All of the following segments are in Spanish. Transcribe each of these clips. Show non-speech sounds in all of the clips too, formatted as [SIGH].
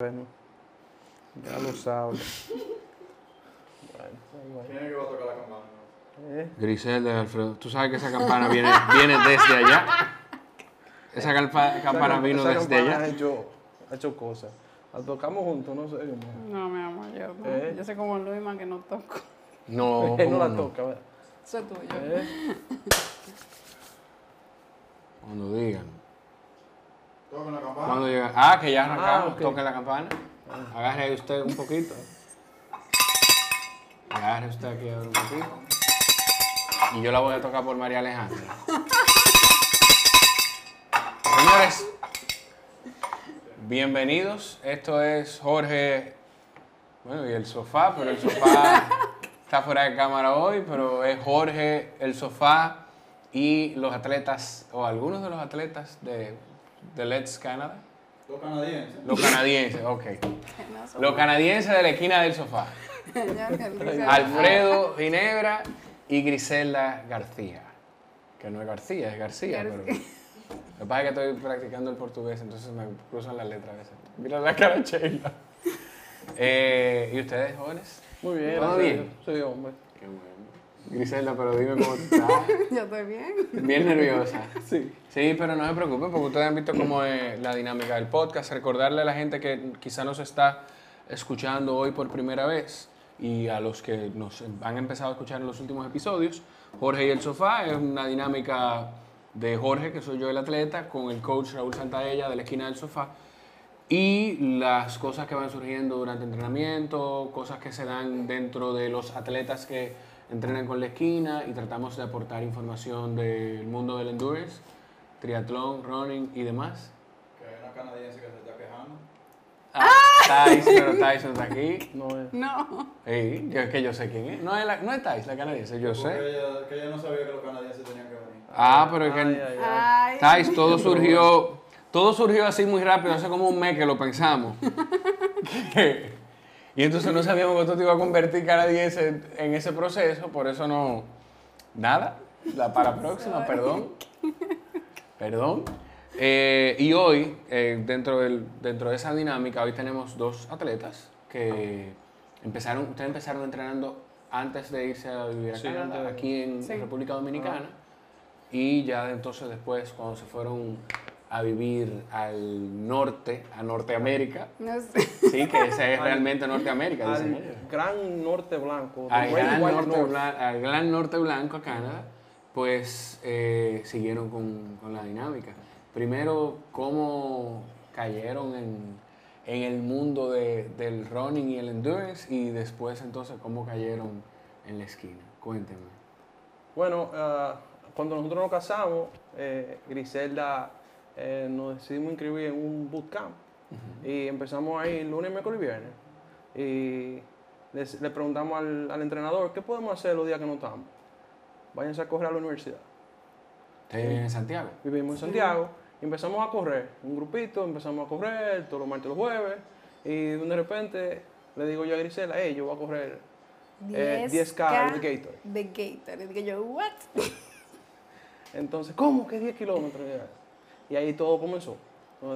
Bueno, ya lo sabes. Bueno, ¿Quién es que va a tocar la campana? eh, Griselda, Alfredo. Tú sabes que esa campana viene, viene desde allá. Esa campana esa- vino esa desde campana allá. Ha hecho, ha hecho cosas. La tocamos juntos, no sé. cómo. No, mi amor, yo no. ¿Eh? Yo sé como Luis más que no toco. No, [LAUGHS] Él no ¿cómo la toca, ¿verdad? Eso es tuyo. Eh, Cuando digan. Toca la campana. Cuando llega. Ah, que ya arrancamos. Ah, ok. Toque la campana. Agarre ahí usted un poquito. Agarre usted aquí ahora un poquito. Y yo la voy a tocar por María Alejandra. [LAUGHS] Señores, bienvenidos. Esto es Jorge. Bueno, y el sofá, pero el sofá [LAUGHS] está fuera de cámara hoy, pero es Jorge, el sofá y los atletas, o algunos de los atletas de, de Let's Canada. Los canadienses. Los canadienses, ok. Los canadienses de la esquina del sofá. Alfredo Ginebra y Griselda García. Que no es García, es García, García. pero. Lo que pasa es que estoy practicando el portugués, entonces me cruzan las letras a veces. Mira la cara Sheila. Eh, ¿Y ustedes, jóvenes? muy bien, ¿Todo gracias a bien? Sí, hombre. Qué bueno. Griselda, pero dime cómo tú estás. [LAUGHS] Yo estoy bien. Bien nerviosa. Sí. Sí, pero no se preocupen porque ustedes han visto cómo es la dinámica del podcast. Recordarle a la gente que quizá nos está escuchando hoy por primera vez y a los que nos han empezado a escuchar en los últimos episodios, Jorge y el Sofá es una dinámica de Jorge, que soy yo el atleta, con el coach Raúl Santaella de la esquina del sofá y las cosas que van surgiendo durante entrenamiento, cosas que se dan dentro de los atletas que entrenan con la esquina y tratamos de aportar información del mundo del endurance, triatlón, running y demás. Que hay una canadiense que se está quejando. Ah, Tyson, pero Tyson está aquí. No es. No. Sí, yo, es que yo sé quién es. No es, la, no es Tyson, la canadiense, yo Porque sé. ella, que ella no sabía que los canadienses tenían que venir. Ah, pero es que... Ay, todo surgió, todo surgió así muy rápido, hace como un mes que lo pensamos. [LAUGHS] y entonces no sabíamos que tú te ibas a convertir canadiense en, en ese proceso, por eso no. Nada, la para próxima, perdón. Perdón. Eh, y hoy, eh, dentro, del, dentro de esa dinámica, hoy tenemos dos atletas que empezaron, ustedes empezaron entrenando antes de irse a vivir a Sí, Canadá, de- aquí en Sí. República Dominicana. Y ya entonces después, cuando se fueron a vivir al norte, a Norteamérica, No sé. sí, que ese es [LAUGHS] realmente Norteamérica, dicen ellos. Gran norte blanco. Al gran, norte North. blan- al gran norte blanco, a Canadá, pues eh, siguieron con, con la dinámica. Primero, ¿cómo cayeron en, en el mundo de- del running y el endurance? Y después, entonces, ¿cómo cayeron en la esquina? Cuéntenme. Bueno, ah, cuando nosotros nos casamos, eh, Griselda eh, nos decidimos inscribir en un bootcamp. Y empezamos ahí lunes, miércoles y viernes. Y les- le preguntamos al, al entrenador, ¿qué podemos hacer los días que no estamos? Váyanse a correr a la universidad. ¿Ustedes viven en Santiago? Vivimos en Santiago y empezamos a correr, un grupito, empezamos a correr todos los martes y los jueves. Y de repente le digo yo a Grisela, hey, yo voy a correr eh, 10K de Gator. De Gator. Y dije yo, ¿what? [LAUGHS] Entonces, ¿cómo que 10 kilómetros? Y ahí todo comenzó.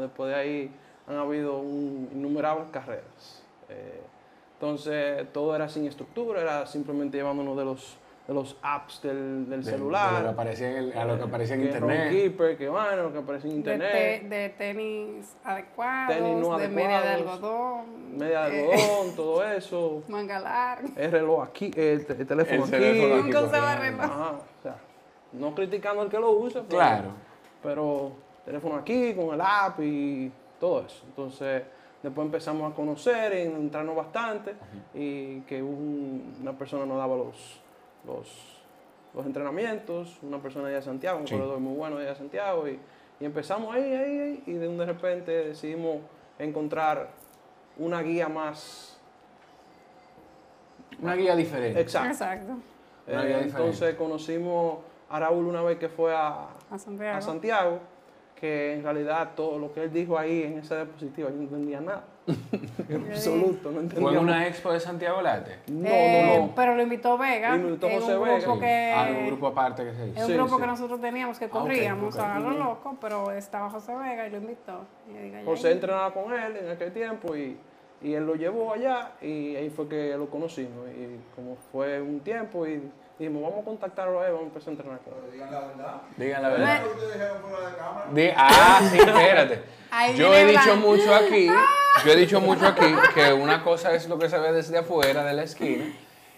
Después de ahí han habido un- innumerables carreras. Eh, entonces, todo era sin estructura, era simplemente llevándonos de los, de los apps del, del De- celular. de lo que aparecía en el- a lo que aparecía en que internet. Runkeeper, que bueno, lo que aparecía en De, internet. te- de tenis adecuados, Tenis no de media de adecuados, algodón. media de eh, algodón, [LAUGHS] todo eso. manga larga. El reloj aquí, el, te- el teléfono El aquí. teléfono aquí Nunca usaba reloj. Ajá, o sea, no criticando al que lo usa, pero, Claro. pero teléfono aquí con el app y todo eso. Entonces, después empezamos a conocer, y entrarnos bastante y que un- una persona nos daba los, los, los entrenamientos, una persona allá de Santiago, un Sí. corredor muy bueno allá de Santiago y, y empezamos ahí, ahí, ahí y de, un de repente decidimos encontrar una guía más Una guía diferente. Exacto. Una Eh, guía entonces diferente. conocimos a Raúl una vez que fue a, A Santiago. a Santiago, que en realidad todo lo que él dijo ahí en esa diapositiva yo no entendía nada. [LAUGHS] En absoluto, no ¿Fue entendíamos. en una expo de Santiago Late? No, Eh, no, no. Pero lo invitó Vega. Y lo invitó José un Vega. que. Ah, un grupo aparte que se hizo. Es un Sí, grupo sí. que nosotros teníamos que Ah, corríamos a lo loco, pero estaba José Vega y lo invitó. Y yo digo, "Ay, José entrenaba con él en aquel tiempo y, y él lo llevó allá y ahí fue que lo conocimos. Y como fue un tiempo y dijimos, vamos a contactarlo a él, vamos a empezar a entrenar con él. Digan la verdad. Digan la ¿Qué verdad. es lo que ustedes dijeron fuera de cámara? Di- ah, sí, espérate. Ahí Yo viene he dicho mucho aquí, yo he dicho mucho aquí que una cosa es lo que se ve desde afuera de la esquina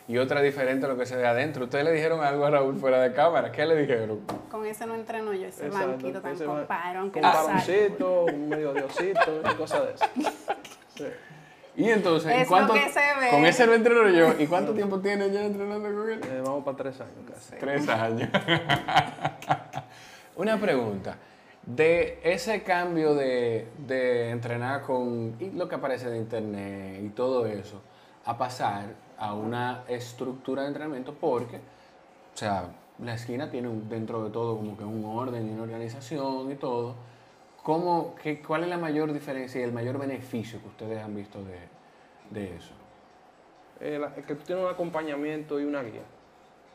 y otra diferente a lo que se ve adentro. Ustedes le dijeron algo a Raúl fuera de cámara. ¿Qué le dijeron? Con ese no entreno yo, ese Exacto, blanquito tan ese ba- comparón que Con no baloncito, un medio diosito y cosas de eso. [LAUGHS] Sí. Y entonces, ¿en Es lo ¿cuánto, que se ve. con ese lo entreno yo. ¿Y cuánto tiempo tiene ya entrenando con él? Eh, vamos para tres años casi. Tres años. [LAUGHS] Una pregunta. De ese cambio de, de entrenar con y lo que aparece de internet y todo eso, a pasar a una estructura de entrenamiento, porque, o sea, la esquina tiene un- dentro de todo como que un orden y una organización y todo. ¿Cómo, qué, ¿Cuál es la mayor diferencia y el mayor beneficio que ustedes han visto de, de eso? Eh, la- que tú tienes un acompañamiento y una guía.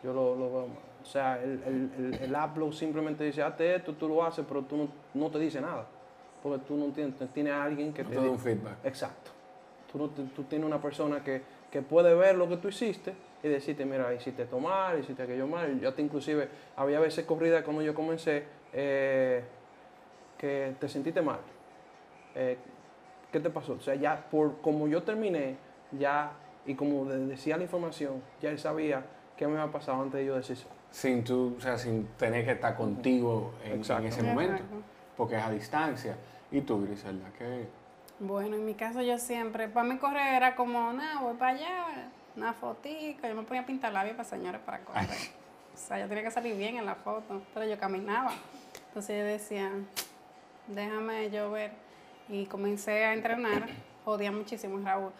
Yo lo, lo veo más. O sea, el, el, el, el upload simplemente dice, hazte esto, tú lo haces, pero tú no, no te dice nada. Porque tú no tienes, tienes a alguien que te Todo di- un feedback. Exacto. Tú, no te- tú tienes una persona que, que puede ver lo que tú hiciste y decirte, mira, hiciste esto mal, hiciste aquello mal. Yo te inclusive, había veces corrida cuando yo comencé eh, que te sentiste mal. Eh, ¿Qué te pasó? O sea, ya por como yo terminé, ya, y como de- decía la información, ya él sabía qué me había pasado antes de yo decir eso. Sin tú, o sea, sin tener que estar contigo en, ese momento, porque es a distancia. ¿Y tú, Griselda? ¿Qué? Bueno, en mi caso yo siempre, para mí correr era como, nada, voy para allá, una fotica, yo me ponía a pintar labios para señores para correr. O sea, yo tenía que salir bien en la foto, pero yo caminaba. Entonces yo decía, déjame yo ver. Y comencé a entrenar, jodía muchísimo, Raúl.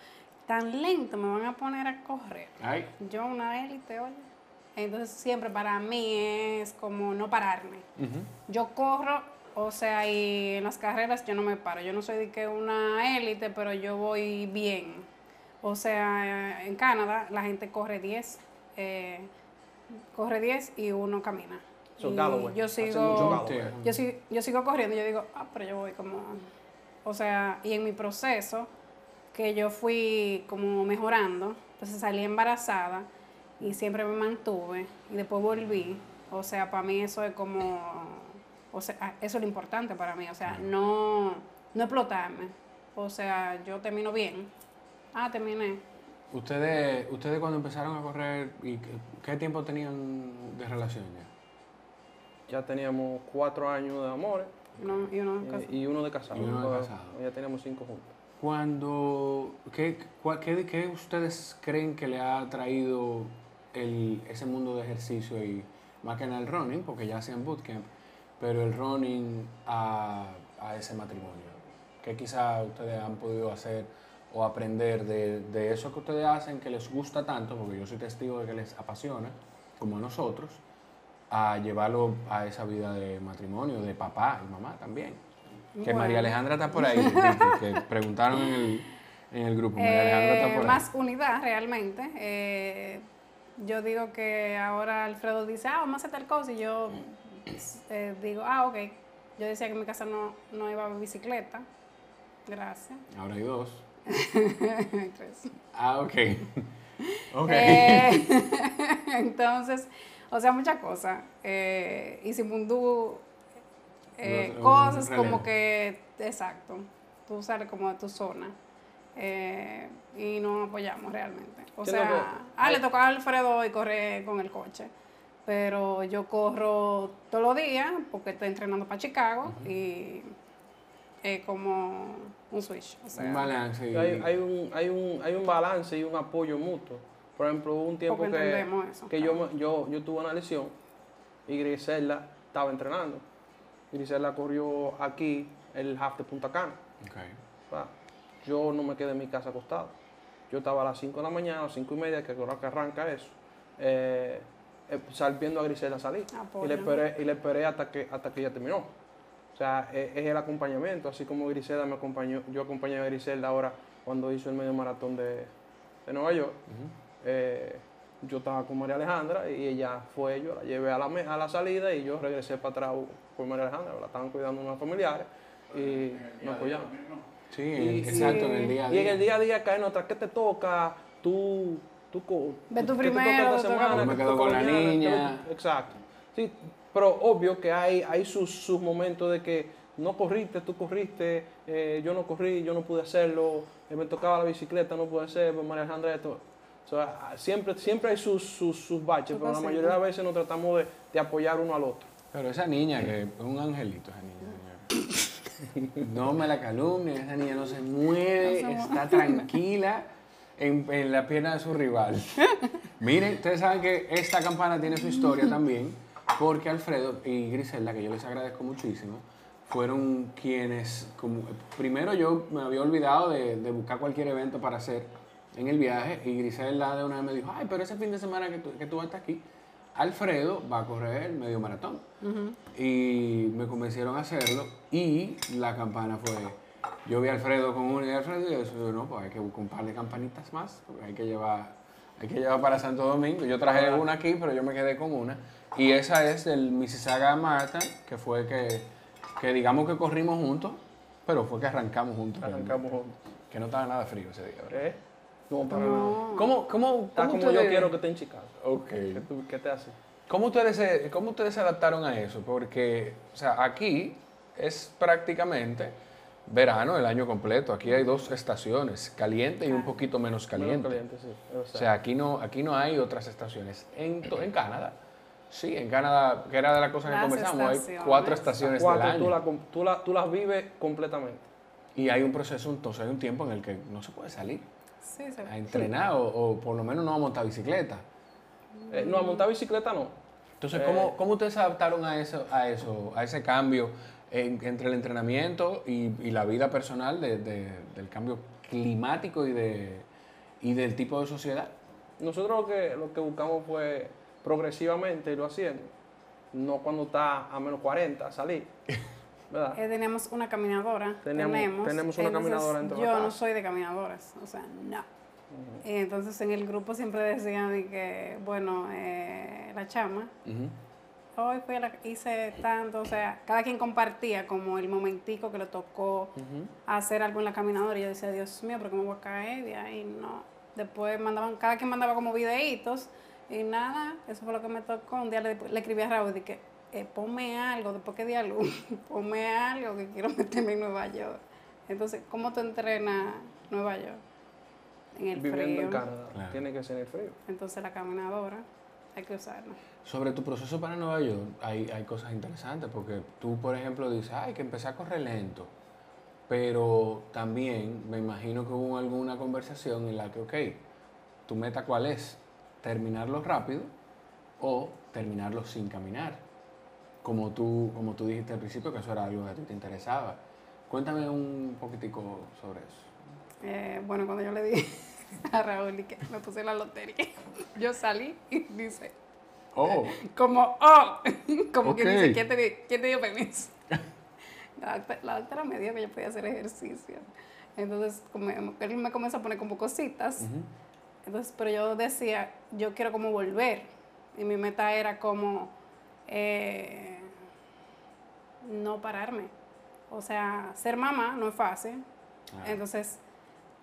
Tan lento me van a poner a correr. Ay, Yo una élite, oye. Entonces siempre para mí es como no pararme. Yo corro, o sea, y en las carreras yo no me paro. Yo no soy de que una élite, pero yo voy bien. O sea, en Canadá la gente corre 10, eh, corre 10 y uno camina. Son Y Galloway. Yo sigo, yo, sigo, yo sigo corriendo y yo digo, ah, pero yo voy como... O sea, y en mi proceso, que yo fui como mejorando, entonces salí embarazada y siempre me mantuve y después volví. O sea, para mí eso es como... O sea, ah, eso es lo importante para mí. O sea, no, no explotarme. O sea, yo termino bien. Ah, terminé. ¿Ustedes, ustedes cuando empezaron a correr, y qué, qué tiempo tenían de relación ya? Ya teníamos cuatro años de amores No, y uno eh, y uno de casado. Y uno de casado. Ya teníamos cinco juntos. Cuando, ¿qué, cua- qué, qué ustedes creen que le ha traído el, ese mundo de ejercicio y más que nada el running, porque ya hacían bootcamp, pero el running a, a ese matrimonio? ¿Qué quizá ustedes han podido hacer o aprender de, de eso que ustedes hacen que les gusta tanto, porque yo soy testigo de que les apasiona, como a nosotros, a llevarlo a esa vida de matrimonio, de papá y mamá también? Que Bueno. María Alejandra está por ahí, que preguntaron en el, en el grupo. María Alejandra está Eh, por ahí. más unidad realmente. Eh, yo digo que ahora Alfredo dice, ah, vamos a hacer tal cosa, y yo eh, digo, ah, ok. Yo decía que en mi casa no, no iba a bicicleta. Gracias. Ahora hay dos. [LAUGHS] Tres. Ah, ok. [LAUGHS] ok. Eh, [LAUGHS] entonces, o sea, muchas cosas. Eh, y Simundú, eh, un cosas como que, exacto, tú sales como de tu zona. eh, y nos apoyamos realmente. O sea, ah, le tocaba a Alfredo hoy correr con el coche. Pero yo corro todos los días porque estoy entrenando para Chicago y es como un switch. O sea, un balance. y- Hay, hay un, hay, un, hay un balance y un apoyo mutuo. Por ejemplo, hubo un tiempo que, eso, que yo, claro. yo, yo tuve una lesión y Griselda estaba entrenando. Griselda corrió aquí el half de Punta Cana. Ok. Va. Yo no me quedé en mi casa acostado. Yo estaba a las 5 de la mañana, a las 5 y media, que creo que arranca eso, eh, eh, viendo a Griselda salir. Y Apoyo. le esperé, y le esperé hasta, que, hasta que ella terminó. O sea, es, es el acompañamiento, así como Griselda me acompañó, yo acompañé a Griselda ahora cuando hizo el medio maratón de, de Nueva York. Eh, yo estaba con María Alejandra y ella fue, yo la llevé a la, a la salida y yo regresé para atrás por María Alejandra, la estaban cuidando unos familiares y nos apoyamos. Sí, Y- exacto, y- en el día a Y en día. el día a día cae otra, ¿qué te toca? Tú, tú, Ve tú ¿qué te toca primero, esta te toca- semana? Me ¿Qué te quedo con la mañana? niña. Exacto. Sí, pero obvio que hay, hay sus, sus momentos de que no corriste, tú corriste, eh, yo no corrí, yo no pude hacerlo, eh, me tocaba la bicicleta, no pude hacer, pues María Alejandra esto. O sea, siempre, siempre hay sus, sus, sus baches, pero la mayoría de las veces nos tratamos de, de apoyar uno al otro. Pero esa niña, que es un angelito, esa niña, señor. No me la calumnie, esa niña no se mueve, No se está tranquila en, en la pierna de su rival. Miren, ustedes saben que esta campana tiene su historia también, porque Alfredo y Griselda, que yo les agradezco muchísimo, fueron quienes, como, primero yo me había olvidado de, de buscar cualquier evento para hacer en el viaje y Griselda de una vez me dijo, ay, pero ese fin de semana que tú, que tú vas a estar aquí, Alfredo va a correr el medio maratón. Y me convencieron a hacerlo y la campana fue, yo vi a Alfredo con una y Alfredo y yo dije, no, pues hay que buscar un par de campanitas más, porque hay que llevar, hay que llevar para Santo Domingo. Yo traje una aquí, pero yo me quedé con una. Y esa es del Mississauga Marathon, que fue que, que digamos que corrimos juntos, pero fue que arrancamos juntos. Arrancamos juntos. Que no estaba nada frío ese día, ¿verdad? ¿Eh? No, para nada. No. ¿Cómo, cómo, Está cómo como yo quiero que esté en Chicago. Ok. ¿Qué, tú- qué te hace? ¿Cómo ustedes, se, ¿Cómo ustedes se adaptaron a eso? Porque, o sea, aquí es prácticamente verano el año completo. Aquí hay dos estaciones, caliente y un poquito menos caliente. Menos caliente, sí. O sea, aquí no, aquí no hay otras estaciones. En, en Canadá, sí, en Canadá, que era de las cosas que Las conversamos, hay estaciones. cuatro Las estaciones cuatro, del año. tú, la tú, la- tú las vives completamente. Y hay un proceso, entonces hay un tiempo en el que no se puede salir Sí, a entrenar o, o por lo menos no a montar bicicleta. Eh, no, a montar bicicleta no. Entonces, Eh. ¿cómo, ¿cómo ustedes se adaptaron a eso, a eso, a ese cambio en- entre el entrenamiento y, y la vida personal de- de- del cambio climático y, de, y del tipo de sociedad? Nosotros lo que, lo que buscamos fue progresivamente irlo haciendo. No cuando está a menos 40, salir. [LAUGHS] ¿Verdad? Eh, teníamos una caminadora. Teníamos- tenemos, tenemos una Entonces, caminadora la Yo no soy de caminadoras, o sea, no. Y entonces en el grupo siempre decían de que, bueno, eh, la chama, hoy fui a la, hice tanto, o sea, cada quien compartía como el momentico que le tocó hacer algo en la caminadora y yo decía, Dios mío, pero ¿cómo voy a caer de ahí? No. Después mandaban, cada quien mandaba como videitos y nada, eso fue lo que me tocó. Un día le, le escribí a Raúl y dije, eh, ponme algo, después que di a luz, [LAUGHS] ponme algo que quiero [LAUGHS] meterme en Nueva York. Entonces, ¿cómo tú entrenas Nueva York? En el Viviendo frío. en Canadá. Claro. Tiene que ser en el frío. Entonces la caminadora hay que usarla. Sobre tu proceso para Nueva York, hay, hay cosas interesantes, porque tú, por ejemplo, dices, ay, que empecé a correr lento, pero también me imagino que hubo alguna conversación en la que, ok, tu meta cuál es, terminarlo rápido o terminarlo sin caminar, como tú, como tú dijiste al principio, que eso era algo que a ti te interesaba. Cuéntame un poquitico sobre eso. Eh, bueno, cuando yo le di [LAUGHS] a Raúl y que me puse la lotería, [LAUGHS] yo salí y dice, Oh, como, oh, [LAUGHS] como que Ok. dice, ¿quién te, quién te dio permiso? La doctora, la doctora me dijo que yo podía hacer ejercicio. Entonces, como, él me comenzó a poner como cositas. Entonces, pero yo decía, yo quiero como volver. Y mi meta era como eh, no pararme. O sea, ser mamá no es fácil. Claro. Entonces,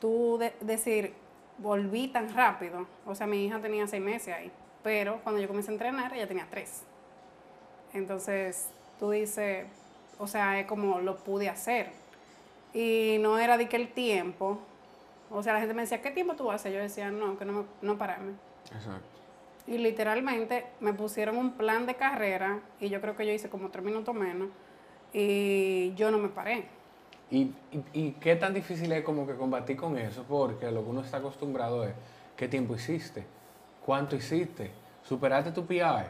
tú de- decir, volví tan rápido. O sea, mi hija tenía seis meses ahí. Pero cuando yo comencé a entrenar, ella tenía tres. Entonces, tú dices, o sea, es como lo pude hacer. Y no era de que el tiempo. O sea, la gente me decía, ¿qué tiempo tú haces? Yo decía, no, que no, me- no pararme. exacto. Y literalmente me pusieron un plan de carrera y yo creo que yo hice como tres minutos menos y yo no me paré. ¿Y, y, y qué tan difícil es como que combatir con eso? Porque lo que uno está acostumbrado es, ¿qué tiempo hiciste? ¿Cuánto hiciste? ¿Superaste tu PR?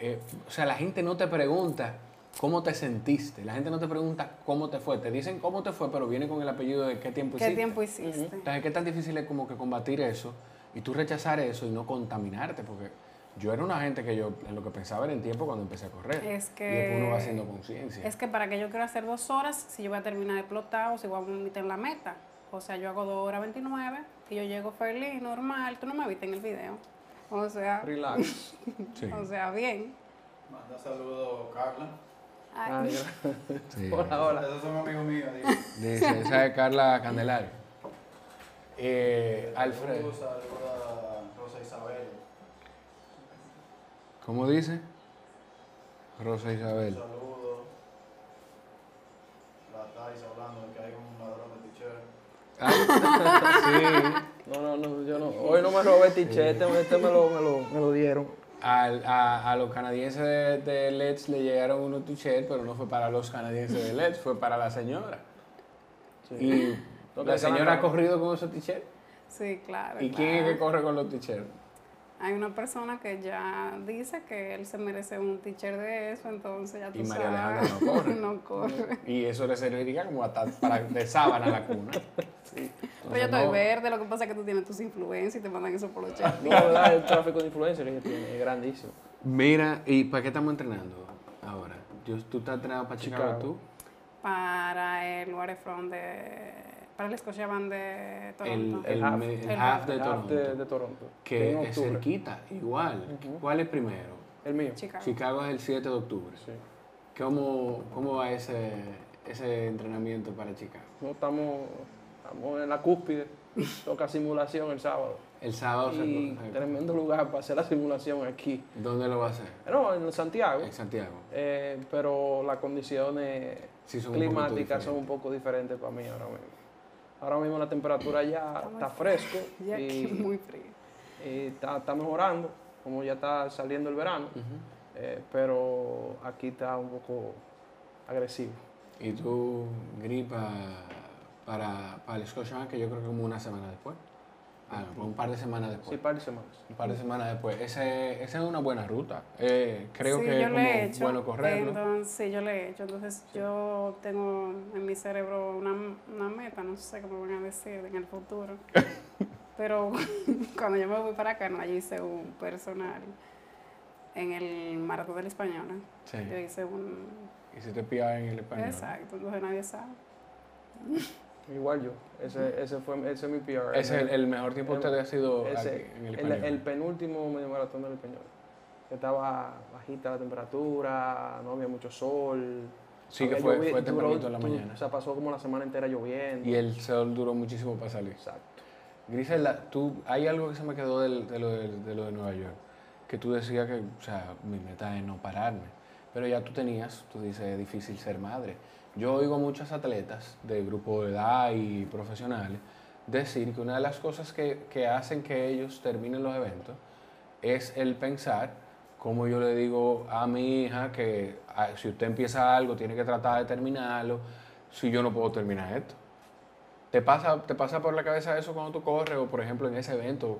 Eh, o sea, la gente no te pregunta cómo te sentiste, la gente no te pregunta cómo te fue, te dicen cómo te fue, pero viene con el apellido de qué tiempo ¿Qué hiciste. tiempo hiciste? Entonces, ¿qué tan difícil es como que combatir eso y tú rechazar eso y no contaminarte? Porque yo era una gente que yo en lo que pensaba era en tiempo cuando empecé a correr. Es Y después uno va que- haciendo conciencia. Es que para que yo quiera hacer dos horas, si yo voy a terminar explotado, o si voy a meter en la meta. O sea, yo hago dos horas 29 y yo llego feliz, normal. Tú no me viste en el video. O sea, Relax. Sí. [LAUGHS] o sea, bien. Manda saludos, Carla. Ay, [LAUGHS] Sí. Hola, hola. Esos son amigos míos. Dice, esa es Carla Candelario. [LAUGHS] Eh, Alfredo, ¿cómo dice? Rosa Isabel. Saludos. La Thais hablando de que hay un ladrón de t-shirt. Ah, sí. No, no, no, yo no. Hoy no me robé el t-shirt, este, este me, lo, me, lo, me lo dieron. Al- a, a los canadienses de, de Let's le llegaron unos t-shirts, pero no fue para los canadienses de Let's, fue para la señora. Sí. Y la señora ha corrido con esos t-shirts. sí, claro. ¿Y quién es que corre con los t-shirts? Hay una persona que ya dice que él se merece un teacher de eso, entonces ya tú Y María sabes. Alejandra no [LAUGHS] corre. no corre. Y eso le serviría como hasta para de sábana a la cuna. Sí. Pero yo estoy verde, lo que pasa es que tú tienes tus influencias y te mandan eso por los [LAUGHS] chats. No, ¿verdad? el tráfico de influencers que tiene es grandísimo. Mira, ¿y para qué estamos entrenando ahora? Yo- ¿Tú estás entrenando para Chicago, Chicago. tú? Para el Waterfront de. Para el Scotiabank de Toronto. el, el El half half. de El half Toronto. de, de Toronto. que es cerquita, igual. ¿Cuál es primero? El mío. Chicago. Chicago es el 7 de octubre. Sí. ¿Cómo, cómo va ese, ese entrenamiento para Chicago? No, estamos, estamos en la cúspide. [LAUGHS] Toca simulación el sábado. El sábado se- Y se- tremendo lugar para hacer la simulación aquí. ¿Dónde lo va a hacer? No, en Santiago. En Santiago. Eh, pero las condiciones Sí, son un poquito climáticas son un poco diferentes para mí ahora mismo. Ahora mismo la temperatura ya está fresco [LAUGHS] Y aquí muy frío. y está, está mejorando, como ya está saliendo el verano, eh, pero aquí está un poco agresivo. Y tú, gripa para, para el Scotiabank, que yo creo que como una semana después. Ah, un par de semanas después. Sí, par de semanas. Un par de semanas después. Ese, esa es una buena ruta. Eh, creo sí, que yo es como he hecho. bueno correrlo. Entonces, sí, yo le he hecho. Entonces, yo tengo en mi cerebro una, una meta, no sé cómo van a decir en el futuro. [LAUGHS] Pero [LAUGHS] cuando yo me voy para acá, no, yo hice un personal en el Maratón del Español. ¿no? Sí. Yo hice un. Y si te pillas en el español. Exacto, entonces nadie sabe. [LAUGHS] Igual yo. Ese, ese fue ese es mi PR. Ese es el, el mejor tiempo que usted ha sido Ese, aquí, en el el, el penúltimo medio maratón del español. Estaba bajita la temperatura, no había mucho sol. sí, que fue, fue duró- tempranito en la mañana. O sea, pasó como la semana entera lloviendo. y el sol duró muchísimo para salir. Exacto. Griselda, tú, hay algo que se me quedó del- de, lo de, de lo de Nueva York, que tú decías que, o sea, mi meta es no pararme, pero ya tú tenías, tú dices, es difícil ser madre. Yo oigo a muchas atletas de grupo de edad y profesionales decir que una de las cosas que, que hacen que ellos terminen los eventos es el pensar, como yo le digo a mi hija, que ah, si usted empieza algo, tiene que tratar de terminarlo, si yo no puedo terminar esto. ¿Te pasa, ¿Te pasa por la cabeza eso cuando tú corres o, por ejemplo, en ese evento,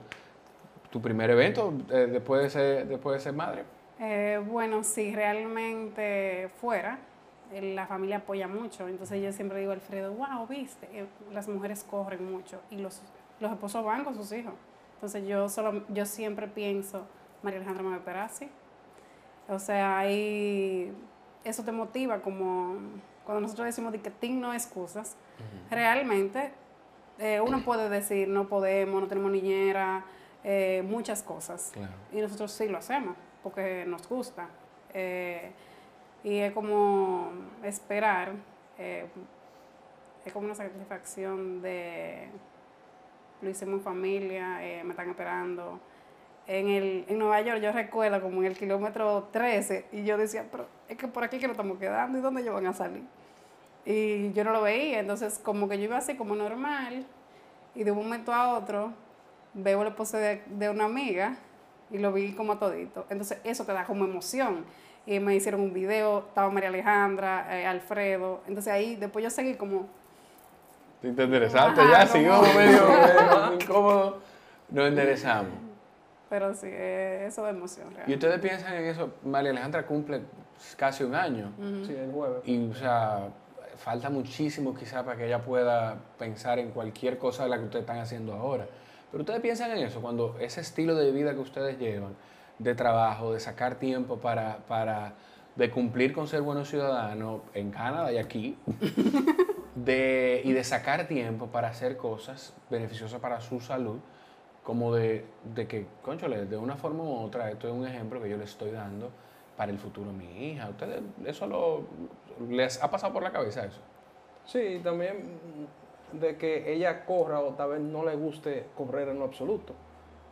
tu primer evento eh, después, de ser, después de ser madre? Eh, bueno, si realmente fuera, la familia apoya mucho. Entonces yo siempre digo, Alfredo, wow, viste, Eh, las mujeres corren mucho y los, los esposos van con sus hijos. Entonces yo solo, yo siempre pienso, María Alejandra me así. O sea, ahí eso te motiva como cuando nosotros decimos de que no excusas, realmente eh, uno puede decir no podemos, no tenemos niñera, eh, muchas cosas. Claro. Y nosotros sí lo hacemos, porque nos gusta. Eh, y es como esperar, eh, es como una satisfacción de lo hicimos en familia, eh, me están esperando. En, el, en Nueva York yo recuerdo como en el kilómetro 13 y yo decía, pero es que por aquí que nos estamos quedando y dónde ellos van a salir. Y yo no lo veía, entonces como que yo iba así como normal y de un momento a otro veo el esposo de, de una amiga y lo vi como todito. Entonces eso te da como emoción. Y me hicieron un video, estaba María Alejandra, eh, Alfredo. Entonces ahí después yo seguí como, Te interesante, Ajá, ya, como- sigamos medio [LAUGHS] medio incómodo, nos enderezamos. pero sí, eh, eso de emoción ¿Y real. ustedes piensan en eso? María Alejandra cumple casi un año. Sí, el jueves. Y, o sea, falta muchísimo quizá para que ella pueda pensar en cualquier cosa de la que ustedes están haciendo ahora. Pero ustedes piensan en eso, cuando ese estilo de vida que ustedes llevan, de trabajo, de sacar tiempo para, para de cumplir con ser buenos ciudadanos en Canadá y aquí, [LAUGHS] de, y de sacar tiempo para hacer cosas beneficiosas para su salud, como de, de que, conchole, de una forma u otra, esto es un ejemplo que yo le estoy dando para el futuro de mi hija. ¿Ustedes eso lo, les ha pasado por la cabeza eso? Sí, también de que ella corra o tal vez no le guste correr en lo absoluto,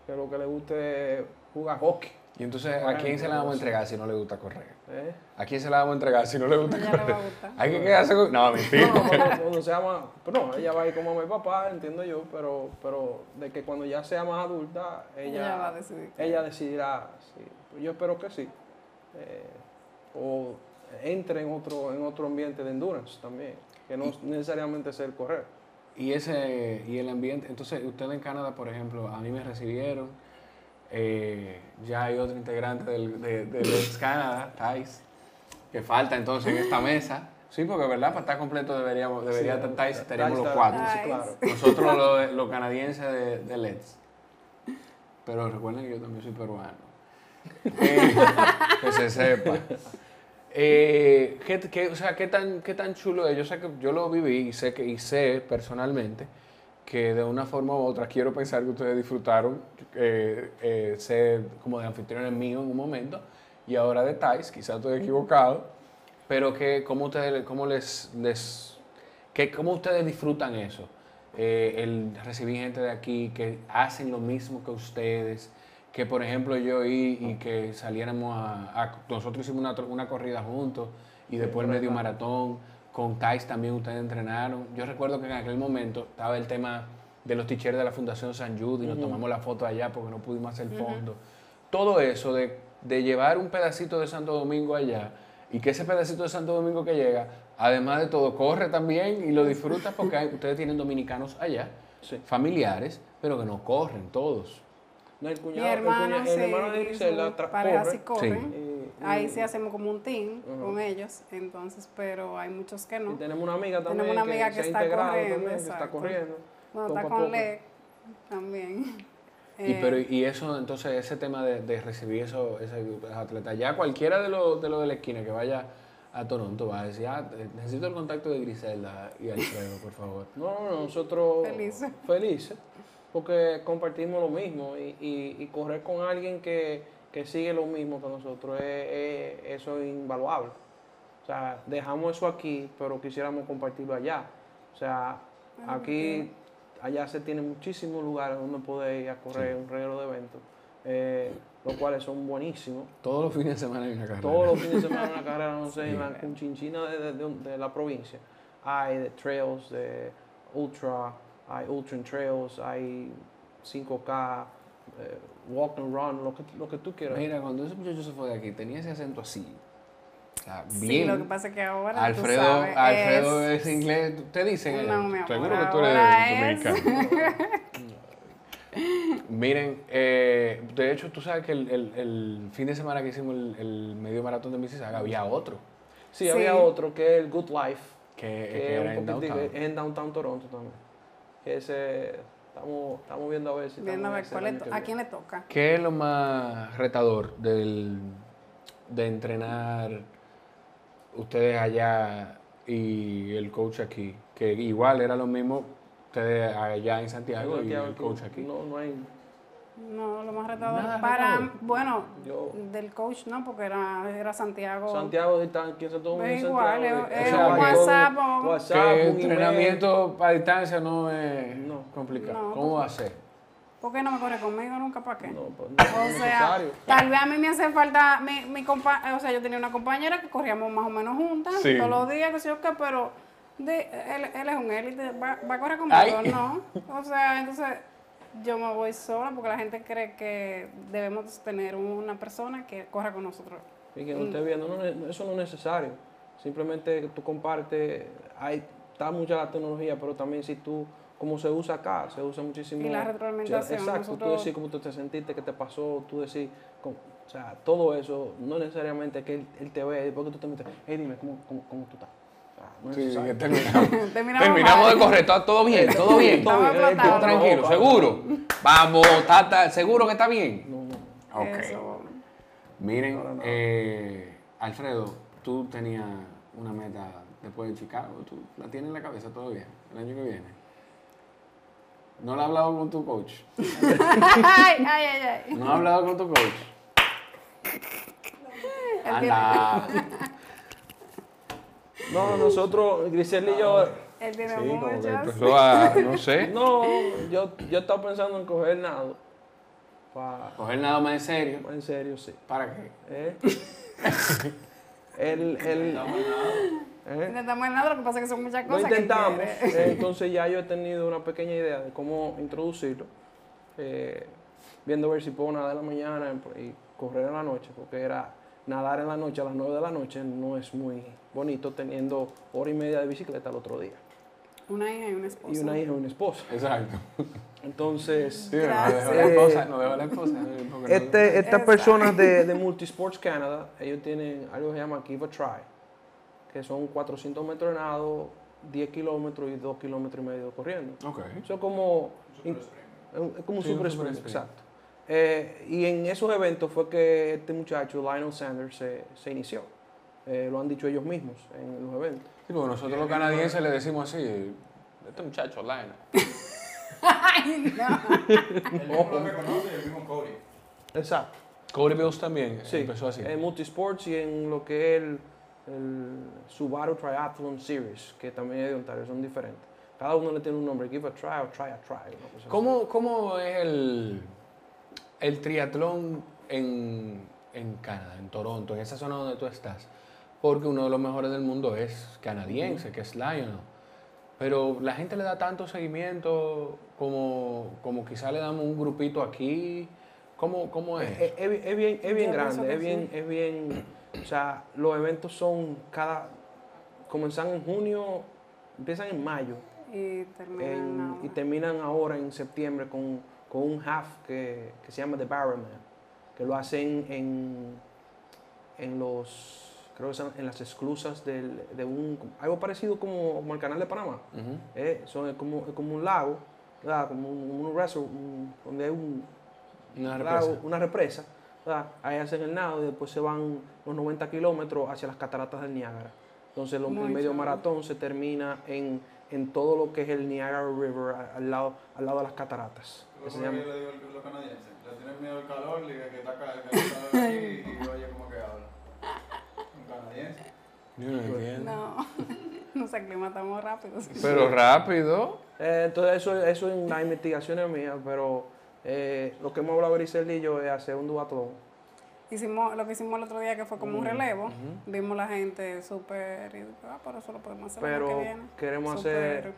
que lo que le guste jugar hockey. Y entonces, ¿a Bueno, quién se la vamos a entregar si no le gusta correr? ¿eh? ¿A quién se la vamos a entregar si no le gusta A le va correr? a gustar. Hay que quedarse con... No, mentira. No, pero cuando se llama, pero no, ella va a ir como mi papá, entiendo yo, pero, pero de que cuando ya sea más adulta, ella, Ella va a decidir. ella decidirá, sí. yo espero que sí, Eh, o entre en otro, en otro ambiente de endurance también, que no necesariamente sea el correr. Y ese y el ambiente, entonces ustedes en Canadá, por ejemplo, a mí me recibieron, eh, ya hay otro integrante del, de, de Let's Canada, Thais, que falta entonces en esta mesa. Sí, porque verdad, para estar completo deberíamos, debería Sí, estar Thais, Thais estaríamos los cuatro. sí, claro. Nosotros [LAUGHS] los, los canadienses de, de Let's. Pero recuerden que yo también soy peruano. Eh, [LAUGHS] que se sepa. Eh, ¿qué, qué- o sea, ¿qué tan, ¿qué tan chulo es? Yo sé que yo lo viví y sé, que, y sé personalmente que de una forma u otra quiero pensar que ustedes disfrutaron eh, eh, ser como de anfitriones míos en un momento y ahora de Thais, quizás estoy equivocado, pero que cómo ustedes, cómo les, les que, cómo ustedes disfrutan eso, Eh, el recibir gente de aquí que hacen lo mismo que ustedes, que por ejemplo yo y, y que saliéramos a, a- nosotros hicimos una, una corrida juntos y después el medio maratón, con Thais también ustedes entrenaron. Yo recuerdo que en aquel momento estaba el tema de los teachers de la Fundación San Jude y nos tomamos la foto allá porque no pudimos hacer fondo. Todo eso de, de llevar un pedacito de Santo Domingo allá y que ese pedacito de Santo Domingo que llega, además de todo, corre también y lo disfruta porque hay- ustedes tienen dominicanos allá, Sí. familiares, pero que no corren todos. No, el Mi cuñado, el hermano, el, sí, hermano de Griselda corre, sí. Y- y- Ahí sí hacemos como un team con ellos, entonces, pero hay muchos que Y no. tenemos una amiga también Tenemos una amiga que está corriendo, también, que está corriendo. Bueno, poco está con. Lec también. Y, Eh, pero, y eso, entonces, ese tema de, de recibir eso, esos atletas, ya cualquiera de los de, los de la esquina que vaya a Toronto va a decir, ah, necesito el contacto de Griselda y Alfredo, por favor. No, no, no, nosotros Felices. felices, porque compartimos lo mismo y, y- y correr con alguien que, que sigue lo mismo que nosotros, es, es- eso es invaluable. O sea, dejamos eso aquí, pero quisiéramos compartirlo allá. O sea, Ah, aquí, allá se tienen muchísimos lugares donde poder ir a correr un regalo de eventos, eh, los cuales son buenísimos. Todos los fines de semana hay una carrera. Todos los fines de semana en la carrera, no sé, [LAUGHS] Sí. en la Conchinchina de, de- de- de la provincia. Hay de trails, de ultra, hay ultra trails, hay 5K, eh, walk and run, lo que, lo que tú quieras. Mira, cuando ese muchacho se fue de aquí, tenía ese acento así. O sea, sí, lo que pasa es que ahora Alfredo, tú sabes, Alfredo es- es, inglés. Te dicen, No, mi amor, seguro que tú eres dominicano. [LAUGHS] Miren, eh, de hecho, tú sabes que el, el- el fin de semana que hicimos el, el medio maratón de Mississauga había otro Sí, Sí. había otro que es el Good Life, que, que, que es era un en downtown. en Downtown Toronto también. Que ese, estamos, estamos viendo a ver si Viendo a estamos ver cuál el es- a quién le toca. ¿Qué es lo más retador del, de entrenar ustedes allá y el coach aquí? Que igual era lo mismo ustedes allá en Santiago y Santiago el aquí, coach aquí. No, no hay. No, lo más retador Nada para, retador. bueno, Yo- del coach no, porque era, era Santiago. Santiago está aquí en Santo Domingo. Es en igual, es- es o sea, un WhatsApp WhatsApp, entrenamiento para distancia no es No. complicado. No, ¿Cómo va a ser? ¿Por qué no me corre conmigo nunca? ¿Para qué? No, pues, no es O sea, necesario. tal vez a mí me hace falta mi, mi compa o sea, yo tenía una compañera que corríamos más o menos juntas Sí. todos los días, que sé yo qué, pero de, él, él es un élite, ¿va, va a correr conmigo? Ay. No. O sea, entonces yo me voy sola porque la gente cree que debemos tener una persona que corra con nosotros. Y que no esté viendo, no, eso no es necesario. Simplemente tú compartes, hay, está mucha la tecnología, pero también si tú, como se usa acá, se usa muchísimo. Y la retroalimentación, Exacto, tú nosotros- decir cómo tú te sentiste, qué te pasó, tú cómo- o sea, todo eso, no necesariamente que él, él te ve, después que tú te metes, hey, dime, ¿cómo, cómo, cómo tú estás? Sí, que [LAUGHS] terminamos. Terminamos, Terminamos de correr, todo, todo bien, todo bien. Todo bien, Todo tranquilo, no, seguro. Vamos, tata, seguro que está bien. No, no. Ok. Eso. Miren, eh, Alfredo, tú tenías una meta después de Chicago. ¿Tú la tienes en la cabeza todavía? El año que viene. ¿No la has hablado con tu coach? ay, ay, ay, ay. ¿No has hablado con tu coach? Anda. No, nosotros, Grisel y yo, él tiene Sí, como que muchos. empezó a, no sé, [LAUGHS] no, yo, yo estaba pensando en coger nado. Pa- coger nada más en serio. en serio, sí. ¿Para qué? ¿Eh? el, el, [LAUGHS] ¿eh? Intentamos nada, lo que pasa es que son muchas Lo cosas. que intentamos, eh, [LAUGHS] entonces ya yo he tenido una pequeña idea de cómo introducirlo, eh, viendo a ver si puedo nadar en la mañana y correr en la noche, porque era nadar en la noche a las 9 de la noche no es muy bonito teniendo hora y media de bicicleta el otro día. Una hija y una esposa. Y una hija y una esposa. Exacto. Entonces, Sí, este, estas personas de, [LAUGHS] de Multisports Canada, ellos tienen algo que se llama Give a Try, que son 400 metros de nado, 10 kilómetros y 2 kilómetros y medio corriendo. Ok. Eso es como, es como un super sprint. exacto. Eh, y en esos eventos fue que este muchacho, Lionel Sanders, se, se inició. Eh, lo han dicho ellos mismos en los eventos. Sí, porque nosotros los canadienses le decimos así, este muchacho, Lionel. Ay, no. [LAUGHS] El mismo lo reconoce y el mismo Cody. Exacto. Cody Bills también Sí, empezó así. en Multisports y en lo que es el, el Subaru Triathlon Series, que también es de Ontario, son diferentes. Cada uno le tiene un nombre, Give a Try o Try a Try. ¿Cómo, cómo es el, el triatlón en, en Canadá, en Toronto, en esa zona donde tú estás? Porque uno de los mejores del mundo es canadiense, que es Lionel. Pero la gente le da tanto seguimiento como, como quizá le damos un grupito aquí. ¿Cómo, cómo es? Es, es- es bien, es bien grande, es bien, es bien, o sea, los eventos son cada, comenzan en junio, empiezan en mayo Y terminan en- y terminan ahora en septiembre con, con un half que, que se llama The Barrelman, que lo hacen en, en los, creo que son en las esclusas del, de un, algo parecido como, como el canal de Panamá. Eh, son, es, como, es como un lago, ¿verdad? como un, un donde hay un, Una lago, represa. una represa. ¿verdad? Ahí hacen el nado y después se van los 90 kilómetros hacia las cataratas del Niágara. Entonces lo- el medio maratón se termina en, en todo lo que es el Niagara River, al lado, al lado de las cataratas. Que llama- ahí le digo a los canadienses, le tienen miedo al calor, le digo que está acá, que [LAUGHS] está aquí y oye como que habla. Un canadiense. Yo no entiendo. No, [LAUGHS] nos aclimatamos rápido. sí. Pero rápido. Eh, entonces eso, eso en las investigaciones mías, pero eh, lo que hemos hablado Grisel y yo es hacer un duatlón. Hicimos lo que hicimos el otro día, que fue como un relevo. Ujú. Vimos la gente súper. y, Ah, por eso lo podemos hacer el año Pero que viene. queremos hacer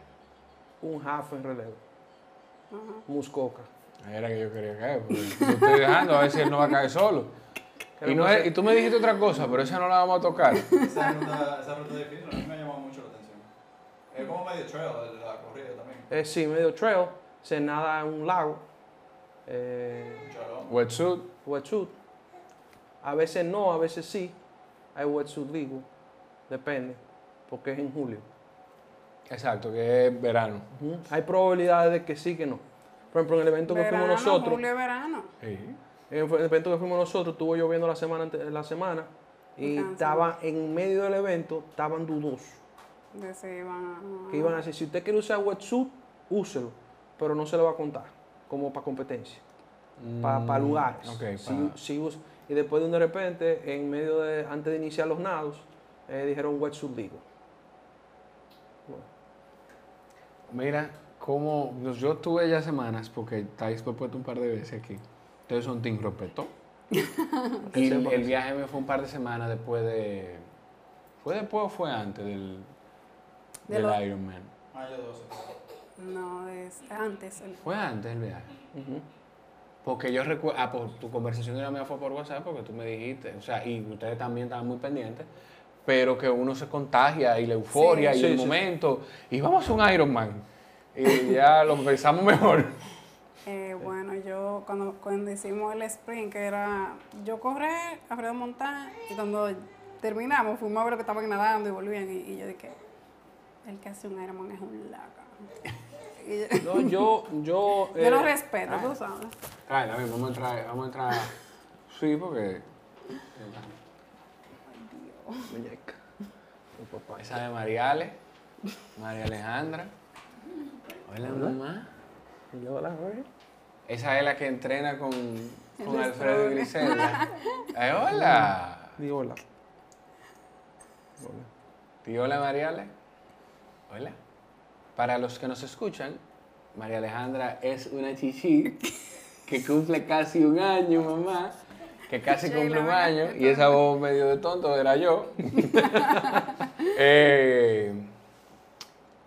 un half en relevo, ajá. Muscoca. Era que yo quería caer. porque Lo estoy dejando a ver si él no va a caer solo. Y, no es- y tú me dijiste otra cosa, pero esa no la vamos a tocar. Esa ruta, esa ruta difícil a mí me ha llamado mucho la atención. Es como medio trail la corrida también. Eh, sí, medio trail, se nada en un lago, eh. Wetsuit. wetsuit. A veces no, a veces sí. Hay wetsuit legal, depende, porque es en julio. Exacto, que es verano. Hay probabilidades de que sí, que no. Por ejemplo, en el evento que fuimos Verano, nosotros, Julio, verano. Sí. en el evento que fuimos nosotros, estuvo lloviendo la semana, la semana y estaba en medio del evento, estaban dudosos. De si iban a- Que iban a decir, si usted quiere usar wetsuit, úselo, pero no se le va a contar como para competencia. para Mm, lugares. ok, Si- pa- si us- y después de un de repente, en medio de, antes de iniciar los nados, eh, dijeron wetsuit legal. Bueno, Mira, como pues, yo tuve ya semanas, porque Thais fue puesto un par de veces aquí. Ustedes son Team Ropeto. [LAUGHS] y el, el viaje me fue un par de semanas después de. ¿Fue después o fue antes del, De del lo- Ironman? Mayo 12. No, es antes. El, Fue antes del viaje. ujú. Porque yo recuerdo, ah, por tu conversación de la mía fue por WhatsApp, porque tú me dijiste, o sea, y ustedes también estaban muy pendientes, pero que uno se contagia y la euforia Sí, y sí, el sí. momento, y vamos a un Ironman, y ya lo pensamos mejor. [LAUGHS] Eh, bueno, yo cuando, cuando hicimos el sprint, que era yo correr, Alfredo montar, y cuando terminamos fuimos a ver lo que estaban nadando y volvían, y, y yo dije, el que hace un Ironman es un laca. Y No, [LAUGHS] yo, yo, yo lo eh, respeto, tú sabes. Ay, David, vamos a entrar, vamos a entrar, sí, porque Muñeca. Tu papá. Esa de Mariale, María Alejandra. Hola, mamá. Y yo la Jorge. Esa es la que entrena con, con Alfredo y Griselda. Ay, [LAUGHS] hola. Di hola. Hola. Di hola, Mariale. Hola. Para los que nos escuchan, María Alejandra es una chichi que cumple casi un año, mamá. Que casi cumple un año. Y esa voz medio de tonto era yo. [LAUGHS] Eh,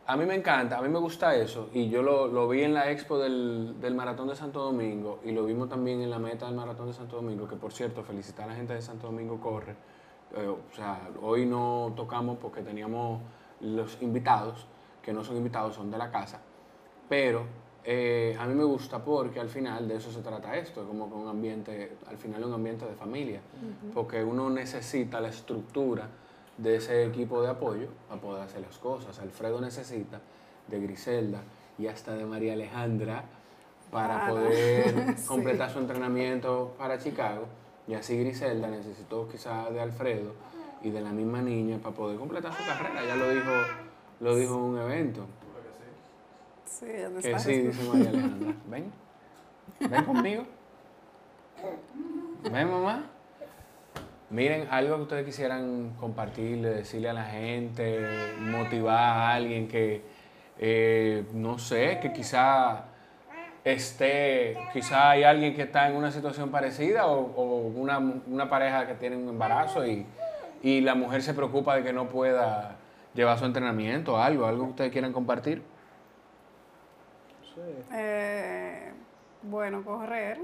a mí me encanta, a mí me gusta eso. Y yo lo, lo vi en la expo del, del Maratón de Santo Domingo y lo vimos también en la meta del Maratón de Santo Domingo, que por cierto, felicitar a la gente de Santo Domingo Corre. Eh, o sea, hoy no tocamos porque teníamos los invitados, que no son invitados, son de la casa. Pero eh, a mí me gusta porque al final de eso se trata esto, como que un ambiente, al final un ambiente de familia, porque uno necesita la estructura de ese equipo de apoyo para poder hacer las cosas. Alfredo necesita de Griselda y hasta de María Alejandra para poder [LAUGHS] Sí. completar su entrenamiento para Chicago. Y así Griselda necesitó quizá de Alfredo y de la misma niña para poder completar su carrera. Ya lo dijo, lo dijo en un evento. Sí, ya te Que sí, dice María Alejandra. [LAUGHS] Ven, ven conmigo. Ven, mamá. Miren, algo que ustedes quisieran compartirle, decirle a la gente, motivar a alguien que, eh, no sé, que quizá esté, quizá hay alguien que está en una situación parecida o, o una, una pareja que tiene un embarazo y, y la mujer se preocupa de que no pueda llevar su entrenamiento, algo, algo que ustedes quieran compartir. Sí. Eh, bueno, correr,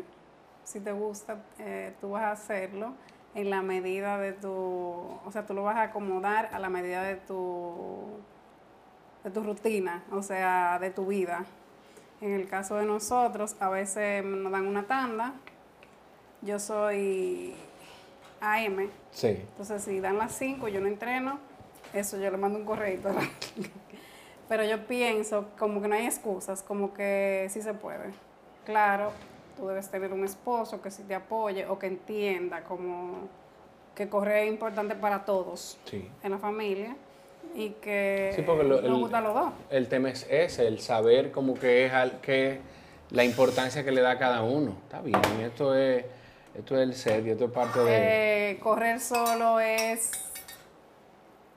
si te gusta, eh, tú vas a hacerlo en la medida de tu, o sea, tú lo vas a acomodar a la medida de tu, de tu rutina, o sea, de tu vida. En el caso de nosotros, a veces nos dan una tanda. Yo soy AM, Sí. entonces si dan las 5 yo no entreno, eso yo le mando un correo. [LAUGHS] Pero yo pienso como que no hay excusas, como que sí se puede. Claro, tú debes tener un esposo que sí te apoye o que entienda como que correr es importante para todos Sí. en la familia y que Sí, porque lo- nos el- gusta los dos. El tema es ese, el saber como que es al- que la importancia que le da a cada uno. Está bien, esto es, esto es el ser y esto es parte de... Eh, correr solo es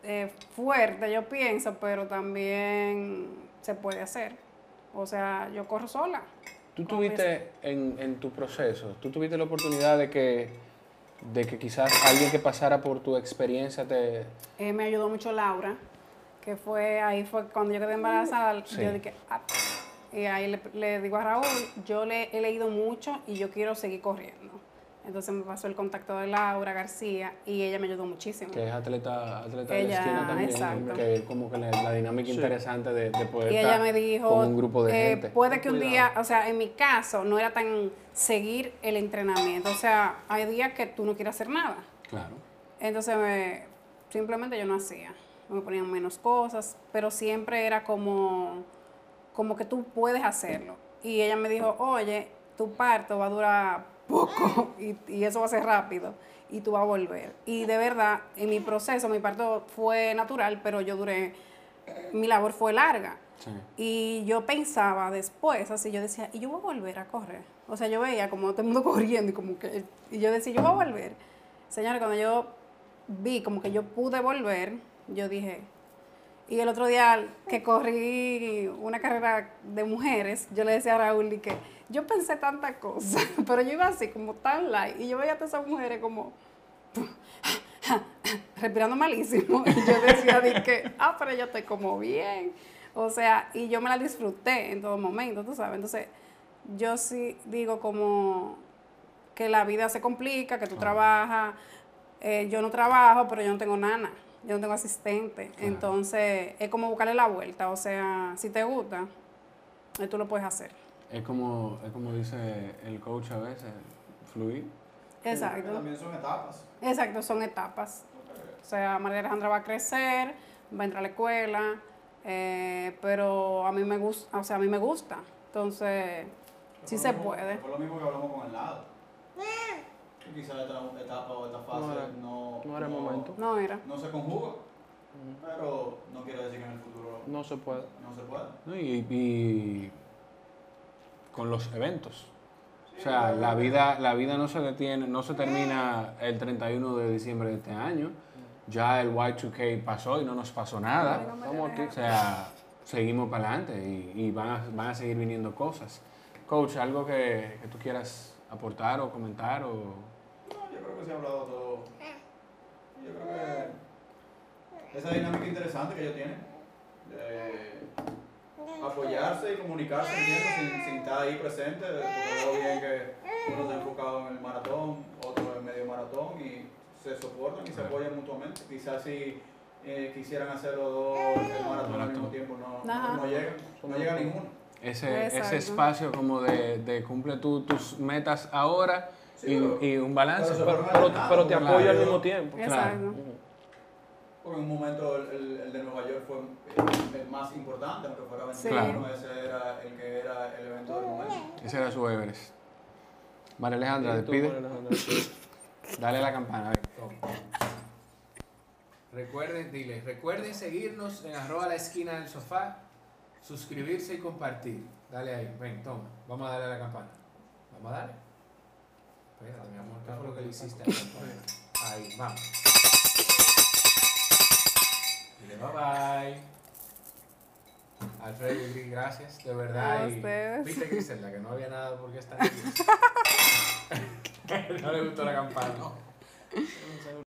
eh, fuerte, yo pienso, pero también se puede hacer. O sea, yo corro sola. Tú tuviste en, en tu proceso, tú tuviste la oportunidad de que, de que quizás alguien que pasara por tu experiencia te... Eh, me ayudó mucho Laura, que fue ahí fue cuando yo quedé embarazada, Sí. yo dije, "Ah". y ahí le, le digo a Raúl, yo le he leído mucho y yo quiero seguir corriendo. Entonces me pasó el contacto de Laura García y ella me ayudó muchísimo. que es atleta, atleta de esquina también, exacto. que como que la, la dinámica interesante de, de poder Y estar ella me dijo, con un grupo de eh, gente. puede que un Cuidado. día, o sea, en mi caso no era tan seguir el entrenamiento, o sea, hay días que tú no quieres hacer nada. Claro. Entonces me- simplemente yo no hacía, me ponían menos cosas, pero siempre era como, como que tú puedes hacerlo. Y ella me dijo, oye, tu parto va a durar poco [LAUGHS] y, y eso va a ser rápido y tú vas a volver. Y de verdad, en mi proceso, mi parto fue natural, pero yo duré, mi labor fue larga. Sí. Y yo pensaba después, así, yo decía, y yo voy a volver a correr. O sea, yo veía como todo el mundo [LAUGHS] corriendo y como que, y yo decía, yo voy a volver. Señores, cuando yo vi como que yo pude volver, yo dije, y el otro día que corrí una carrera de mujeres, yo le decía a Raúl y que yo pensé tantas cosas, [LAUGHS] pero yo iba así como tan light y yo veía a todas esas mujeres como [LAUGHS] respirando malísimo [LAUGHS] y yo decía de que, ah, pero yo estoy como bien. O sea, y yo me la disfruté en todo momento, tú sabes. Entonces, yo sí digo como que la vida se complica, que tú trabajas, eh, yo no trabajo, pero yo no tengo nana, yo no tengo asistente. Entonces, es como buscarle la vuelta. O sea, si te gusta, eh, tú lo puedes hacer. Es como, es como dice el coach a veces, fluir. Exacto. también son etapas. Exacto, son etapas. O sea, María Alejandra va a crecer, va a entrar a la escuela, eh, pero a mí me gusta, o sea, a mí me gusta. Entonces, sí Fue se mismo- puede. Fue lo mismo que hablamos con el lado. quizás esta etapa o esta fase No era- no, no era el momento. No era. no se conjuga, pero no quiere decir que en el futuro No se puede. no se pueda. ¿no? Y, y con los eventos. O sea, la vida, la vida no se detiene, no se termina el 31 de diciembre de este año. Ya el Y2K pasó y no nos pasó nada. O sea, seguimos para adelante y, y van, a, van a seguir viniendo cosas. Coach, ¿algo que, que tú quieras aportar o comentar? O... No, yo creo que se ha hablado todo. Yo creo que esa dinámica interesante que ellos tienen, de apoyarse y comunicarse, entiendo, sin, sin estar ahí presente, porque veo bien que uno está enfocado en el maratón, otro en medio maratón y se soportan y se apoyan mutuamente. Quizás si eh, quisieran hacer los dos el maratón al mismo tiempo, no, no, no llegan, no llega ninguno. Ese, ese espacio como de, de cumple tú tus metas ahora Sí, y, y un balance. pero se Pero, te apoya al claro. mismo tiempo. Exacto. Porque en un momento el, el- el de Nueva York fue el, el más importante, aunque fuera 21, Claro. ese era el que era el evento del momento. Ese era su Everest. María Alejandra, despide. Dale la campana. ven. Recuerden, dile, recuerden seguirnos en arroba la esquina del sofá, suscribirse y compartir. Dale ahí, ven, toma. Vamos a darle a la campana. Vamos a darle. Espérate, mi amor, ¿qué fue lo que le hiciste a? Ahí, vamos. Dile bye bye. Alfredo y Gris, gracias, de verdad. A y. Viste, Griselda, que no había nada por qué estar aquí. [LAUGHS] [LAUGHS] no le gustó la campana.